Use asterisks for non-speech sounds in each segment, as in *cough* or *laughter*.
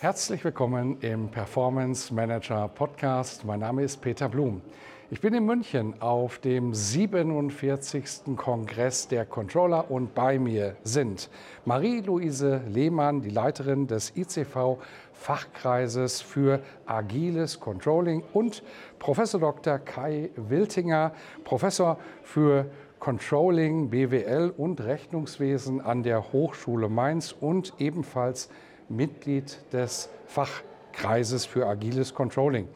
Herzlich willkommen im Performance Manager Podcast. Mein Name ist Peter Blum. Ich bin in München auf dem 47. Kongress der Controller und bei mir sind Marie-Louise Lehmann, die Leiterin des ICV Fachkreises für agiles Controlling und Professor Dr. Kai Wiltinger, Professor für Controlling, BWL und Rechnungswesen an der Hochschule Mainz und ebenfalls Mitglied des Fachkreises für agiles Controlling.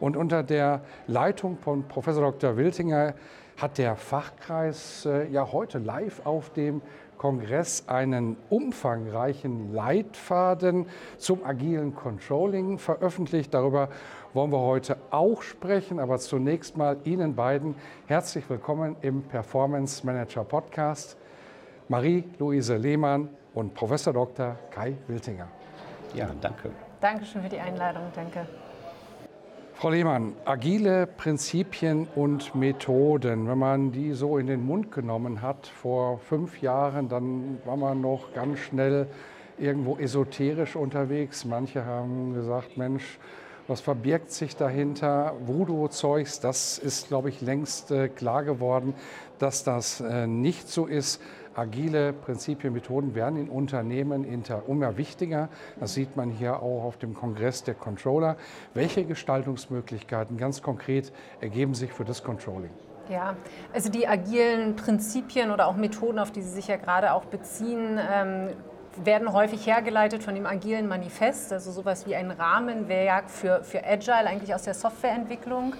Und unter der Leitung von Professor Dr. Wiltinger hat der Fachkreis äh, ja heute live auf dem Kongress einen umfangreichen Leitfaden zum agilen Controlling veröffentlicht. Darüber wollen wir heute auch sprechen, aber zunächst mal Ihnen beiden herzlich willkommen im Performance Manager Podcast. Marie-Louise Lehmann und Professor Dr. Kai Wiltinger. Ja, danke. Dankeschön für die Einladung, danke. Frau Lehmann, agile Prinzipien und Methoden, wenn man die so in den Mund genommen hat vor fünf Jahren, dann war man noch ganz schnell irgendwo esoterisch unterwegs. Manche haben gesagt, Mensch, was verbirgt sich dahinter? Voodoo-Zeugs, das ist, glaube ich, längst äh, klar geworden, dass das äh, nicht so ist. Agile Prinzipien, Methoden werden in Unternehmen immer wichtiger. Das sieht man hier auch auf dem Kongress der Controller. Welche Gestaltungsmöglichkeiten ganz konkret ergeben sich für das Controlling? Ja, also die agilen Prinzipien oder auch Methoden, auf die Sie sich ja gerade auch beziehen, ähm, werden häufig hergeleitet von dem agilen Manifest, also sowas wie ein Rahmenwerk für, für Agile, eigentlich aus der Softwareentwicklung.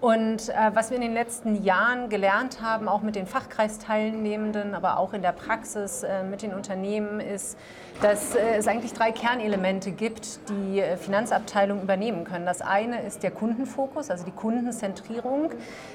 Und äh, was wir in den letzten Jahren gelernt haben, auch mit den Fachkreisteilnehmenden, aber auch in der Praxis äh, mit den Unternehmen, ist, dass äh, es eigentlich drei Kernelemente gibt, die äh, Finanzabteilungen übernehmen können. Das eine ist der Kundenfokus, also die Kundenzentrierung,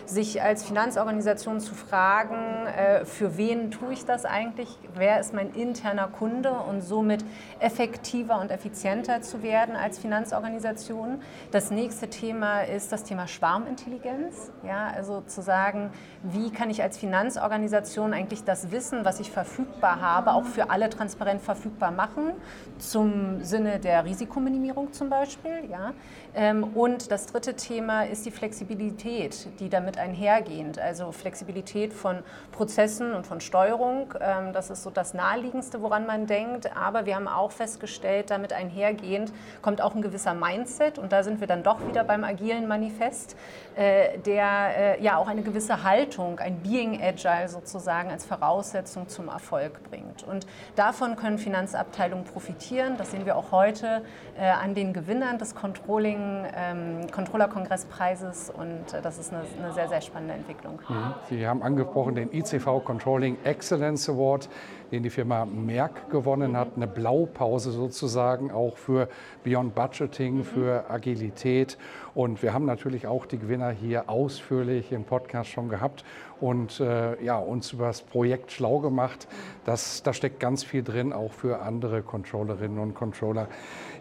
sich als Finanzorganisation zu fragen, äh, für wen tue ich das eigentlich, wer ist mein interner Kunde und somit effektiver und effizienter zu werden als Finanzorganisation. Das nächste Thema ist das Thema Schwarmintelligenz. Intelligenz. Ja, also zu sagen, wie kann ich als Finanzorganisation eigentlich das Wissen, was ich verfügbar habe, auch für alle transparent verfügbar machen, zum Sinne der Risikominimierung zum Beispiel. Ja. Ähm, und das dritte Thema ist die Flexibilität, die damit einhergeht. Also Flexibilität von Prozessen und von Steuerung. Ähm, das ist so das Naheliegendste, woran man denkt. Aber wir haben auch festgestellt, damit einhergehend kommt auch ein gewisser Mindset. Und da sind wir dann doch wieder beim agilen Manifest der äh, ja auch eine gewisse Haltung, ein Being Agile sozusagen als Voraussetzung zum Erfolg bringt. Und davon können Finanzabteilungen profitieren. Das sehen wir auch heute äh, an den Gewinnern des Controlling, ähm, Controller-Kongresspreises und äh, das ist eine, eine, sehr, sehr spannende Entwicklung. Mhm. Sie haben angesprochen den ICV Controlling Excellence Award den die Firma Merck gewonnen hat. Eine Blaupause sozusagen auch für Beyond Budgeting, für Agilität. Und wir haben natürlich auch die Gewinner hier ausführlich im Podcast schon gehabt und äh, ja, uns über das Projekt schlau gemacht. Das, da steckt ganz viel drin, auch für andere Controllerinnen und Controller.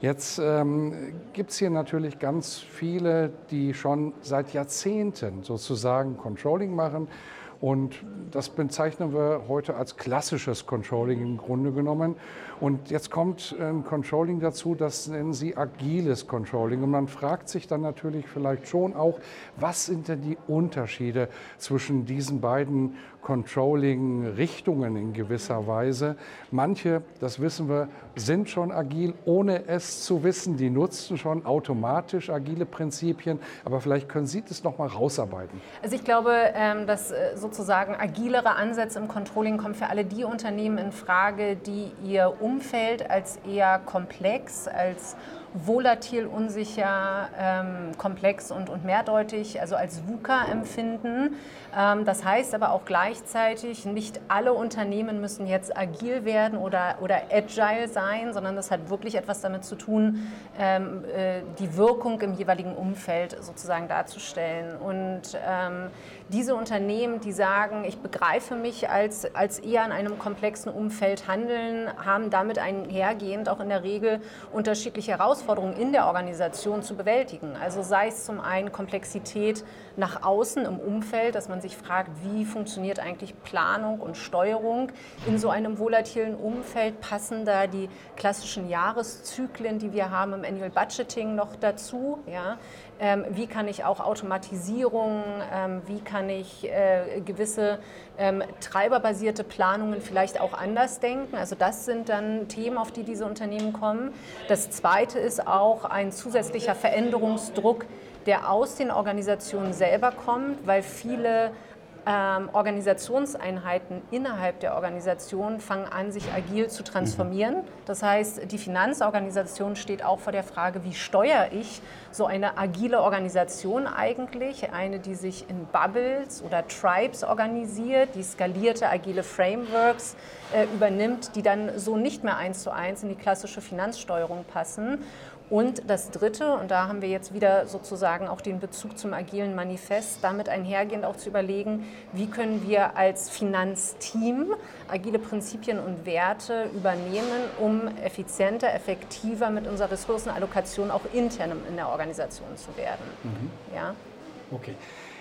Jetzt ähm, gibt es hier natürlich ganz viele, die schon seit Jahrzehnten sozusagen Controlling machen und das bezeichnen wir heute als klassisches Controlling im Grunde genommen. Und jetzt kommt ein Controlling dazu, das nennen sie agiles Controlling. Und man fragt sich dann natürlich vielleicht schon auch, was sind denn die Unterschiede zwischen diesen beiden Controlling-Richtungen in gewisser Weise? Manche, das wissen wir, sind schon agil, ohne es zu wissen. Die nutzen schon automatisch agile Prinzipien. Aber vielleicht können Sie das noch mal rausarbeiten. Also ich glaube, ähm, dass äh, sozusagen agilere Ansätze im Controlling kommen für alle die Unternehmen in Frage, die ihr Umfeld als eher komplex, als volatil, unsicher, ähm, komplex und, und mehrdeutig, also als VUCA empfinden. Ähm, das heißt aber auch gleichzeitig, nicht alle Unternehmen müssen jetzt agil werden oder, oder agile sein, sondern das hat wirklich etwas damit zu tun, ähm, äh, die Wirkung im jeweiligen Umfeld sozusagen darzustellen. Und ähm, diese Unternehmen, die sagen, ich begreife mich als, als eher in einem komplexen Umfeld handeln, haben damit einhergehend auch in der Regel unterschiedliche Herausforderungen in der Organisation zu bewältigen. Also sei es zum einen Komplexität nach außen im Umfeld, dass man sich fragt, wie funktioniert eigentlich Planung und Steuerung in so einem volatilen Umfeld? Passen da die klassischen Jahreszyklen, die wir haben im Annual Budgeting noch dazu? Ja? Ähm, wie kann ich auch Automatisierung, ähm, wie kann ich äh, gewisse ähm, treiberbasierte Planungen vielleicht auch anders denken. Also das sind dann Themen, auf die diese Unternehmen kommen. Das Zweite ist auch ein zusätzlicher Veränderungsdruck, der aus den Organisationen selber kommt, weil viele ähm, Organisationseinheiten innerhalb der Organisation fangen an, sich agil zu transformieren. Das heißt, die Finanzorganisation steht auch vor der Frage, wie steuere ich so eine agile Organisation eigentlich? Eine, die sich in Bubbles oder Tribes organisiert, die skalierte agile Frameworks äh, übernimmt, die dann so nicht mehr eins zu eins in die klassische Finanzsteuerung passen. Und das Dritte, und da haben wir jetzt wieder sozusagen auch den Bezug zum agilen Manifest, damit einhergehend auch zu überlegen, wie können wir als Finanzteam agile Prinzipien und Werte übernehmen, um effizienter, effektiver mit unserer Ressourcenallokation auch intern in der Organisation zu werden. Mhm. Ja? Okay.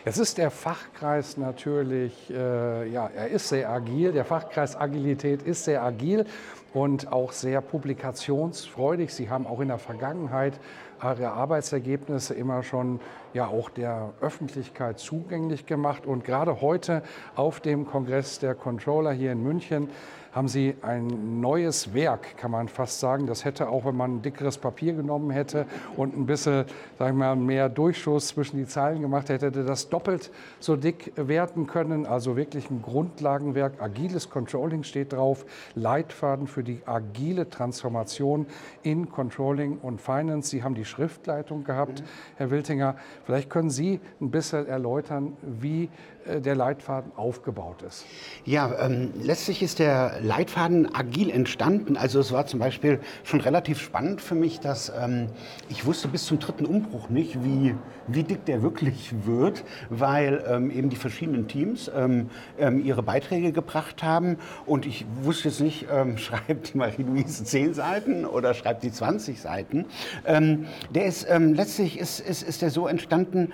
Jetzt ist der Fachkreis natürlich, äh, ja, er ist sehr agil. Der Fachkreis Agilität ist sehr agil und auch sehr publikationsfreudig. Sie haben auch in der Vergangenheit ihre Arbeitsergebnisse immer schon ja auch der Öffentlichkeit zugänglich gemacht. Und gerade heute auf dem Kongress der Controller hier in München haben sie ein neues Werk, kann man fast sagen. Das hätte auch, wenn man ein dickeres Papier genommen hätte und ein bisschen, sagen wir mal, mehr Durchschuss zwischen die Zeilen gemacht hätte, hätte das doppelt so dick werden können. Also wirklich ein Grundlagenwerk. Agiles Controlling steht drauf. Leitfaden für die agile Transformation in Controlling und Finance. Sie haben die Schriftleitung gehabt, mhm. Herr Wiltinger. Vielleicht können Sie ein bisschen erläutern, wie äh, der Leitfaden aufgebaut ist. Ja, ähm, letztlich ist der Leitfaden agil entstanden. Also es war zum Beispiel schon relativ spannend für mich, dass ähm, ich wusste bis zum dritten Umbruch nicht, wie, wie dick der wirklich wird, weil ähm, eben die verschiedenen Teams ähm, ähm, ihre Beiträge gebracht haben und ich wusste jetzt nicht, ähm, *laughs* schreibt die Marie-Louise 10 Seiten oder schreibt die 20 Seiten. der ist letztlich ist, ist, ist der so entstanden,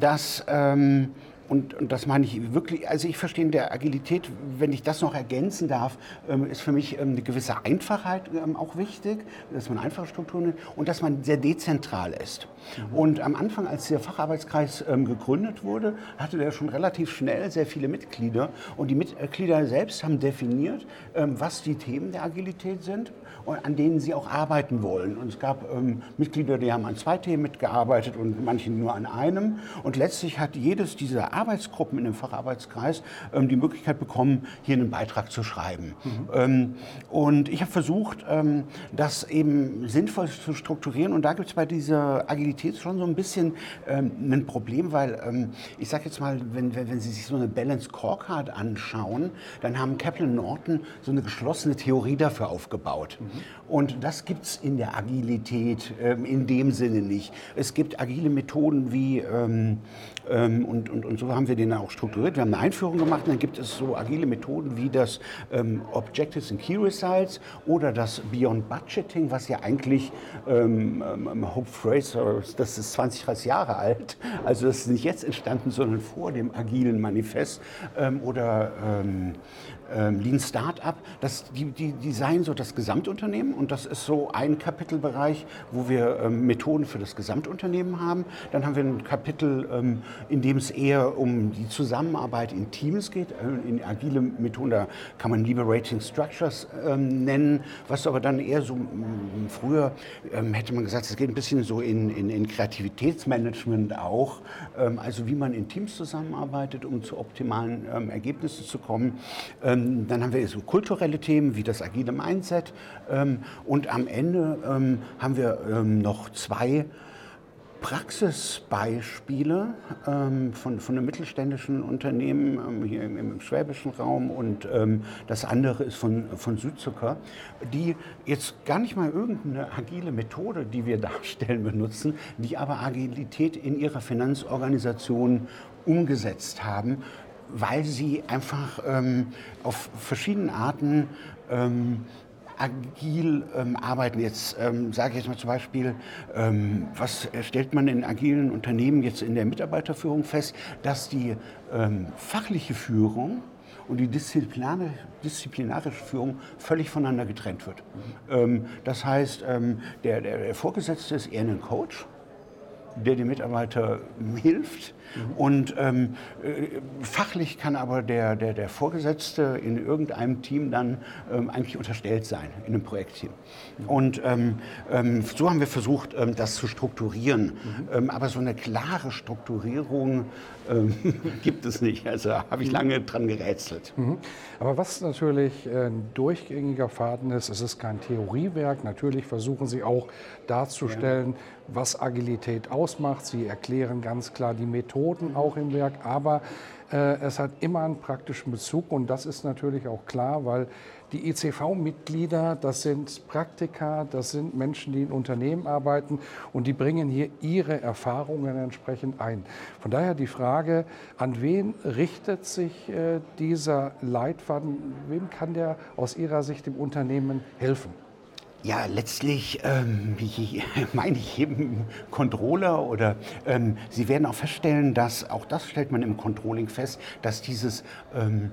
dass und, und, das meine ich wirklich, also ich verstehe in der Agilität, wenn ich das noch ergänzen darf, ähm, ist für mich ähm, eine gewisse Einfachheit ähm, auch wichtig, dass man einfache Strukturen hat und dass man sehr dezentral ist. Mhm. Und am Anfang, als der Facharbeitskreis gegründet wurde, hatte der schon relativ schnell sehr viele Mitglieder und die Mitglieder selbst haben definiert, was die Themen der Agilität sind an denen sie auch arbeiten wollen. Und es gab Mitglieder, die haben an zwei Themen mitgearbeitet und manche nur an einem. Und letztlich hat jedes dieser Arbeitsgruppen in dem Facharbeitskreis ähm, die Möglichkeit bekommen, hier einen Beitrag zu schreiben. Mhm. Ähm, und ich habe versucht, ähm, das eben sinnvoll zu strukturieren. Und da gibt es bei dieser Agilität schon so ein bisschen ähm, ein Problem, weil ähm, ich sage jetzt mal, wenn, wenn Sie sich so eine Balance Scorecard anschauen, dann haben Kaplan Norton so eine geschlossene Theorie dafür aufgebaut. Mhm. Und das gibt es in der Agilität ähm, in dem Sinne nicht. Es gibt agile Methoden wie, und, und, und so haben wir den auch strukturiert. Wir haben eine Einführung gemacht und dann gibt es so agile Methoden wie das ähm, Objectives and Key Results oder das Beyond Budgeting, was ja eigentlich ähm, ähm, Hope Fraser, das ist 20, 30 Jahre alt. Also das ist nicht jetzt entstanden, sondern vor dem agilen Manifest oder ähm, Lean Startup, das, die, die designen so das Gesamtunternehmen und das ist so ein Kapitelbereich, wo wir ähm, Methoden für das Gesamtunternehmen haben. Dann haben wir ein Kapitel, ähm, in dem es eher um die Zusammenarbeit in Teams geht, äh, in agile Methoden, da kann man Liberating Structures ähm, nennen, was aber dann eher so früher ähm, hätte man gesagt, es geht ein bisschen so in, in, in Kreativitätsmanagement auch, ähm, also wie man in Teams zusammenarbeitet, um zu optimalen Ergebnissen zu kommen Ähm, dann haben wir so kulturelle Themen wie das agile Mindset. Ähm, und am Ende ähm, haben wir ähm, noch zwei Praxisbeispiele ähm, von, von einem mittelständischen Unternehmen ähm, hier im, im, schwäbischen Raum und ähm, das andere ist von, von Südzucker, die jetzt gar nicht mal irgendeine agile Methode, die wir *laughs* darstellen, benutzen, die aber Agilität in ihrer Finanzorganisation umgesetzt haben, weil sie einfach ähm, auf verschiedene Arten ähm, agil ähm, arbeiten. Jetzt ähm, sage ich jetzt mal zum Beispiel, ähm, was stellt man in agilen Unternehmen jetzt in der Mitarbeiterführung fest, dass die ähm, fachliche Führung und die disziplinarische, disziplinarische Führung völlig voneinander getrennt wird. Mhm. das heißt, ähm, der, der Vorgesetzte ist eher ein Coach der dem Mitarbeiter hilft. Mhm. Und ähm, äh, fachlich kann aber der, der, der Vorgesetzte in irgendeinem Team dann ähm, eigentlich unterstellt sein, in einem Projektteam. Mhm. Und ähm, ähm so haben wir versucht, ähm, das zu strukturieren. Mhm. Ähm, aber so eine klare Strukturierung *laughs* gibt es nicht. Also habe ich mhm. lange dran gerätselt. Mhm. Aber was natürlich äh, ein durchgängiger Faden ist, es ist kein Theoriewerk. Natürlich versuchen Sie auch darzustellen, ja was Agilität ausmacht. Sie erklären ganz klar die Methoden auch im Werk, aber äh, es hat immer einen praktischen Bezug und das ist natürlich auch klar, weil die ECV-Mitglieder, das sind Praktiker, das sind Menschen, die in Unternehmen arbeiten und die bringen hier ihre Erfahrungen entsprechend ein. Von daher die Frage, an wen richtet sich äh, dieser Leitfaden? Wem kann der aus Ihrer Sicht im Unternehmen helfen? Ja, letztlich ähm, *laughs* meine ich eben Controller oder ähm, Sie werden auch feststellen, dass, auch das stellt man im Controlling fest, dass dieses, ähm,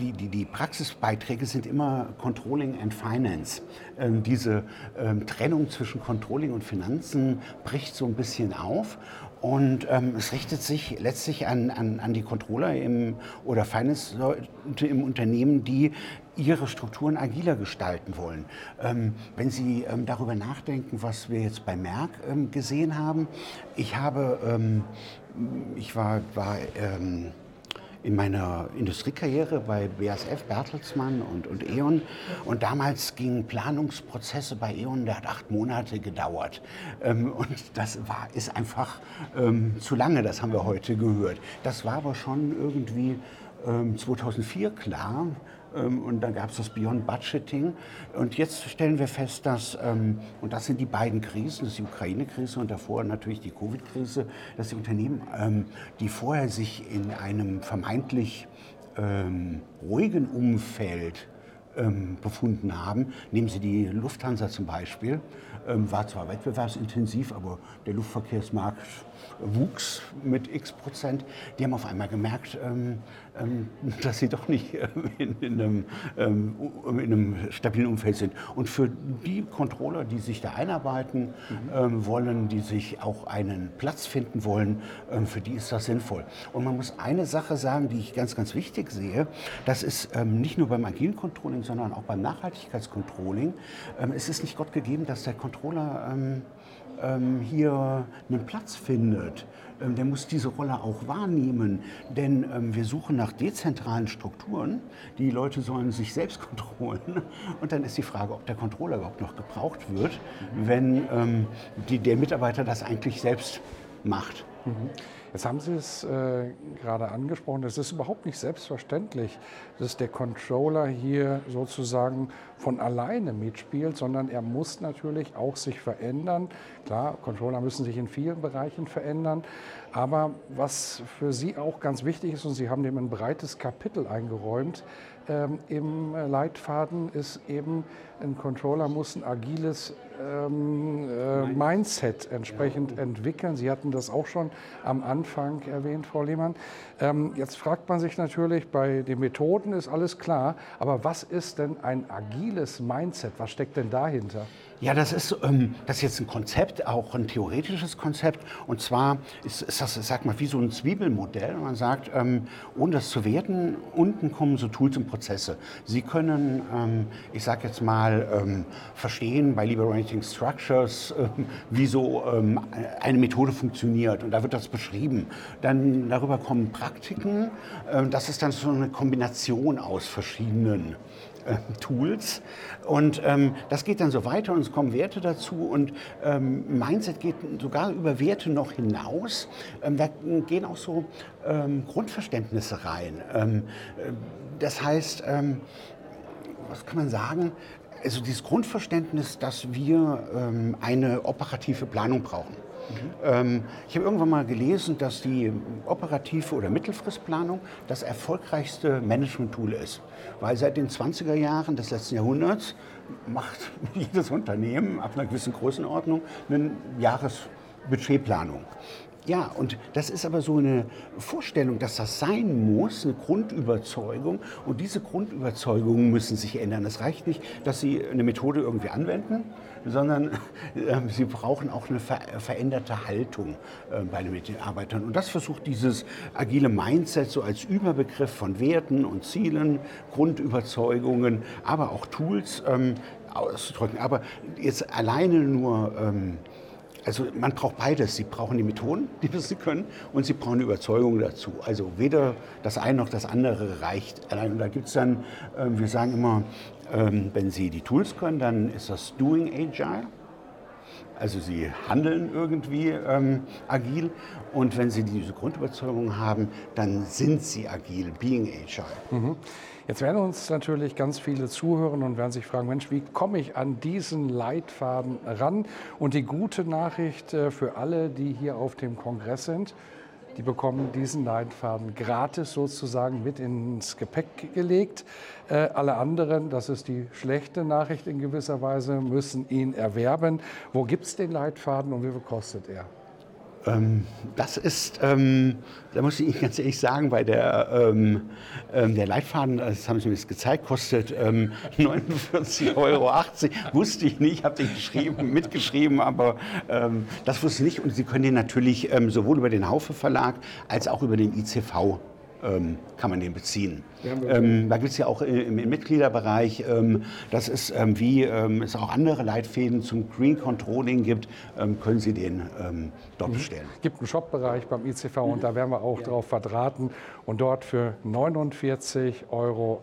die, die, die, Praxisbeiträge sind immer Controlling and Finance. Ähm, diese ähm, Trennung zwischen Controlling und Finanzen bricht so ein bisschen auf und ähm, es richtet sich letztlich an, an, an die Controller im, oder Finance-Leute im Unternehmen, die ihre Strukturen agiler gestalten wollen. Ähm, wenn Sie ähm, darüber nachdenken, was wir jetzt bei Merck ähm, gesehen haben, ich habe, ähm, ich war, war ähm, in meiner Industriekarriere bei BASF, Bertelsmann und, und E.ON. Und damals gingen Planungsprozesse bei E.ON, der hat acht Monate gedauert. Ähm, und das war, ist einfach ähm, zu lange, das haben wir heute gehört. Das war aber schon irgendwie ähm, 2004 klar. Ähm, und dann gab es das Beyond Budgeting. Und jetzt stellen wir fest, dass, ähm, und das sind die beiden Krisen, das ist die Ukraine-Krise und davor natürlich die Covid-Krise, dass die Unternehmen, ähm, die vorher sich in einem vermeintlich ruhigen Umfeld befunden haben, nehmen Sie die Lufthansa zum Beispiel, war zwar wettbewerbsintensiv, aber der Luftverkehrsmarkt wuchs mit x Prozent. Die haben auf einmal gemerkt, *laughs* dass sie doch nicht ähm, in, in, einem, ähm, in, einem, stabilen Umfeld sind. Und für die Controller, die sich da einarbeiten mhm. wollen, die sich auch einen Platz finden wollen, für die ist das sinnvoll. Und man muss eine Sache sagen, die ich ganz, ganz wichtig sehe, das ist nicht nur beim agilen Controlling, sondern auch beim Nachhaltigkeitscontrolling. es ist nicht Gott gegeben, dass der Controller hier einen Platz findet. Ähm, der muss diese Rolle auch wahrnehmen. Denn ähm, wir suchen nach dezentralen Strukturen. Die Leute sollen sich selbst *laughs* kontrollieren. Und dann ist die Frage, ob der Controller überhaupt noch gebraucht wird, wenn ähm, die, der Mitarbeiter das eigentlich selbst macht. Mhm. Jetzt haben Sie es äh, gerade angesprochen, es ist überhaupt nicht selbstverständlich, dass der Controller hier sozusagen von alleine mitspielt, sondern er muss natürlich auch sich verändern. Klar, Controller müssen sich in vielen Bereichen verändern, aber was für Sie auch ganz wichtig ist, und Sie haben dem ein breites Kapitel eingeräumt, ähm, im Leitfaden ist eben, ein Controller muss ein agiles ähm, äh, Mindset entsprechend entwickeln. Sie hatten das auch schon am Anfang erwähnt, Frau Lehmann. Ähm, jetzt fragt man sich natürlich, bei den Methoden ist alles klar, aber was ist denn ein agiles Mindset? Was steckt denn dahinter? Ja, das ist, ähm, das ist jetzt ein Konzept, auch ein theoretisches Konzept. Und zwar ist, ist das, sag mal, wie so ein Zwiebelmodell. Man sagt, ähm, ohne das zu werten, unten kommen so Tools und Prozesse. Sie können, ähm, ich sage jetzt mal, ähm, verstehen bei Liberating Structures, ähm, wie so ähm, eine Methode funktioniert. Und da wird das beschrieben. Dann darüber kommen Praktiken. das ist dann so eine Kombination aus verschiedenen Tools. Und ähm, das geht dann so weiter und es kommen Werte dazu und ähm, Mindset geht sogar über Werte noch hinaus. Ähm, da gehen auch so ähm, Grundverständnisse rein. Ähm, äh, das heißt, ähm, was kann man sagen? Also dieses Grundverständnis, dass wir eine operative Planung brauchen. Mhm. ich habe irgendwann mal gelesen, dass die operative oder Mittelfristplanung das erfolgreichste Management-Tool ist. Weil seit den 20er Jahren des letzten Jahrhunderts macht *laughs* jedes Unternehmen ab einer gewissen Größenordnung eine Jahresbudgetplanung. Ja, und das ist aber so eine Vorstellung, dass das sein muss, eine Grundüberzeugung. Und diese Grundüberzeugungen müssen sich ändern. Es reicht nicht, dass Sie eine Methode irgendwie anwenden, sondern *laughs* äh, Sie brauchen auch eine ver veränderte Haltung äh, bei den Mitarbeitern. Und das versucht dieses agile Mindset so als Überbegriff von Werten und Zielen, Grundüberzeugungen, aber auch Tools ähm, auszudrücken. Aber jetzt alleine nur ähm, also man braucht beides. Sie brauchen die Methoden, die sie können, und sie brauchen die Überzeugung dazu. Also weder das eine noch das andere reicht. Allein da gibt es dann, äh, wir sagen immer, ähm, wenn Sie die Tools können, dann ist das Doing Agile. Also sie handeln irgendwie ähm, agil und wenn sie diese Grundüberzeugung haben, dann sind sie agil, being agile. Mhm. Jetzt werden uns natürlich ganz viele zuhören und werden sich fragen, Mensch, wie komme ich an diesen Leitfaden ran? Und die gute Nachricht äh, für alle, die hier auf dem Kongress sind, die bekommen diesen Leitfaden gratis sozusagen mit ins Gepäck gelegt. Äh, alle anderen, das ist die schlechte Nachricht in gewisser Weise, müssen ihn erwerben. Wo gibt es den Leitfaden und wie viel kostet er? Ähm, das ist, ähm, da muss ich Ihnen *laughs* ganz ehrlich sagen, bei der, ähm, ähm der Leitfaden, das haben Sie mir jetzt gezeigt, kostet 49,80 ähm, *laughs* Euro. Wusste ich nicht, habe den geschrieben, *laughs* mitgeschrieben, aber ähm, das wusste ich nicht. Und Sie können den natürlich sowohl über den Haufe Verlag als auch über den ICV kann man den beziehen. Ähm, da gibt es ja auch im, im Mitgliederbereich, ähm, das ist ähm, wie ähm, es auch andere Leitfäden zum Green Controlling gibt, ähm, können Sie den dort mhm. bestellen. Es gibt einen Shop-Bereich beim ICV mhm. und da werden wir auch ja. drauf verdrahten und dort für 49,80 Euro,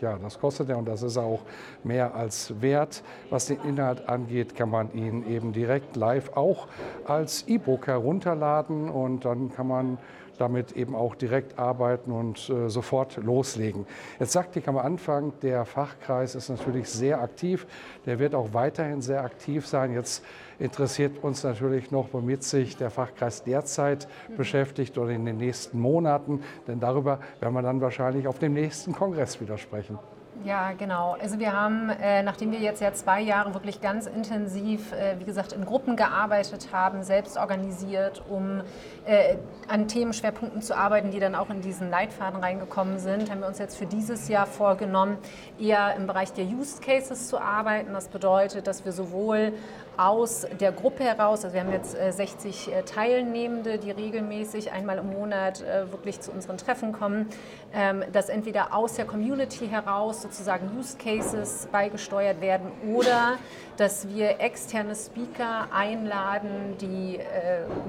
ja das kostet er und das ist auch mehr als wert. Was den Inhalt angeht, kann man ihn eben direkt live auch als E-Book herunterladen und dann kann man damit eben auch direkt arbeiten und äh, sofort loslegen. Jetzt sagte ich am Anfang, der Fachkreis ist natürlich sehr aktiv. Der wird auch weiterhin sehr aktiv sein. Jetzt interessiert uns natürlich noch, womit sich der Fachkreis derzeit beschäftigt oder in den nächsten Monaten. Denn darüber werden wir dann wahrscheinlich auf dem nächsten Kongress wieder sprechen. Ja, genau. Also wir haben, äh, nachdem wir jetzt ja zwei Jahre wirklich ganz intensiv, äh, wie gesagt, in Gruppen gearbeitet haben, selbst organisiert, um äh, an Themenschwerpunkten zu arbeiten, die dann auch in diesen Leitfaden reingekommen sind, haben wir uns jetzt für dieses Jahr vorgenommen, eher im Bereich der Use Cases zu arbeiten. Das bedeutet, dass wir sowohl aus der Gruppe heraus, also wir haben jetzt 60 äh, äh, Teilnehmende, die regelmäßig einmal im Monat äh, wirklich zu unseren Treffen kommen, ähm, dass entweder aus der Community heraus sozusagen Use Cases beigesteuert werden oder dass wir externe Speaker einladen, die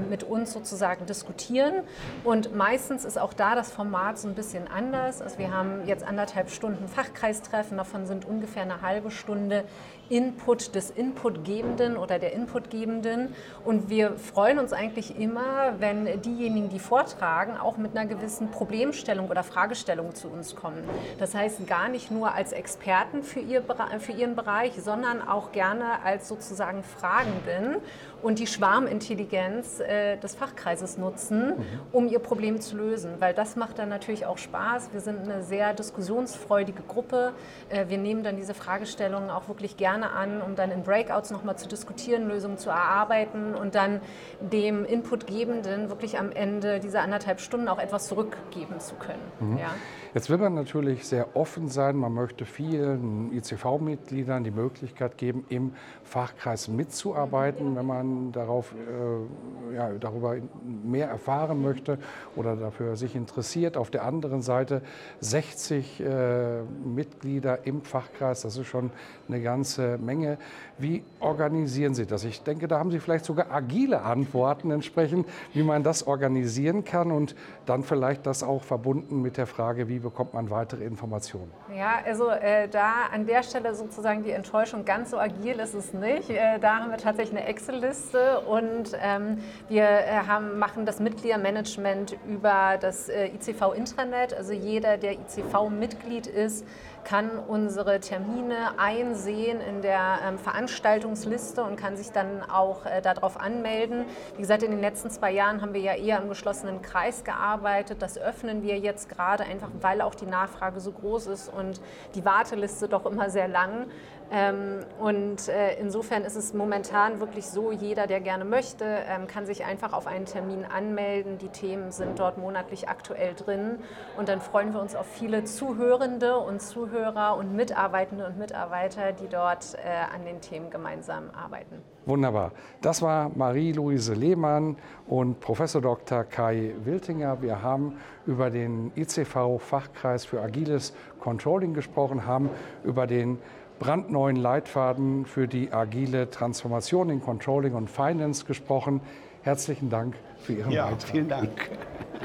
mit uns sozusagen diskutieren. Und meistens ist auch da das Format so ein bisschen anders. Also wir haben jetzt anderthalb Stunden Fachkreistreffen, davon sind ungefähr eine halbe Stunde Input des Inputgebenden oder der Inputgebenden. Und wir freuen uns eigentlich immer, wenn diejenigen, die vortragen, auch mit einer gewissen Problemstellung oder Fragestellung zu uns kommen. Das heißt, gar nicht nur als Experten für, ihr, für ihren Bereich, sondern auch gerne als sozusagen Fragenden und die Schwarmintelligenz äh, des Fachkreises nutzen, mhm. um ihr Problem zu lösen. Weil das macht dann natürlich auch Spaß. Wir sind eine sehr diskussionsfreudige Gruppe. Äh, wir nehmen dann diese Fragestellungen auch wirklich gerne an, um dann in Breakouts nochmal zu diskutieren diskutieren, Lösungen zu erarbeiten und dann dem Inputgebenden wirklich am Ende dieser anderthalb Stunden auch etwas zurückgeben zu können. Mhm. Ja. Jetzt will man natürlich sehr offen sein. Man möchte vielen ICV-Mitgliedern die Möglichkeit geben, im Fachkreis mitzuarbeiten, wenn man darauf, äh, ja, darüber mehr erfahren möchte oder dafür sich interessiert. Auf der anderen Seite 60 äh, Mitglieder im Fachkreis, das ist schon eine ganze Menge. Wie organisieren Sie das? Ich denke, da haben Sie vielleicht sogar agile Antworten entsprechend, wie man das organisieren kann und dann vielleicht das auch verbunden mit der Frage, wie bekommt man weitere Informationen? Ja, also äh, da an der Stelle sozusagen die Enttäuschung, ganz so agil ist es nicht. Äh, da haben wir tatsächlich eine Excel-Liste und ähm, wir äh, haben, machen das Mitgliedermanagement über das äh, ICV-Intranet. Also jeder, der ICV-Mitglied ist, kann unsere Termine einsehen in der ähm, Veranstaltungsliste und kann sich dann auch äh, darauf anmelden. Wie gesagt, in den letzten zwei Jahren haben wir ja eher im geschlossenen Kreis gearbeitet. Das öffnen wir jetzt gerade einfach, weil auch die Nachfrage so groß ist und die Warteliste doch immer sehr lang. Ähm, und äh, insofern ist es momentan wirklich so, jeder, der gerne möchte, ähm, kann sich einfach auf einen Termin anmelden. Die Themen sind dort monatlich aktuell drin. Und dann freuen wir uns auf viele Zuhörende und Zuhörer und Mitarbeitende und Mitarbeiter, die dort äh, an den Themen gemeinsam arbeiten. Wunderbar. Das war Marie-Louise Lehmann und Professor Dr. Kai Wiltinger. Wir haben über den ICV-Fachkreis für agiles Controlling gesprochen, haben über den brandneuen Leitfaden für die agile Transformation in Controlling und Finance gesprochen. Herzlichen Dank für Ihren ja, Beitrag. Vielen Dank.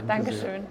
Dankeschön.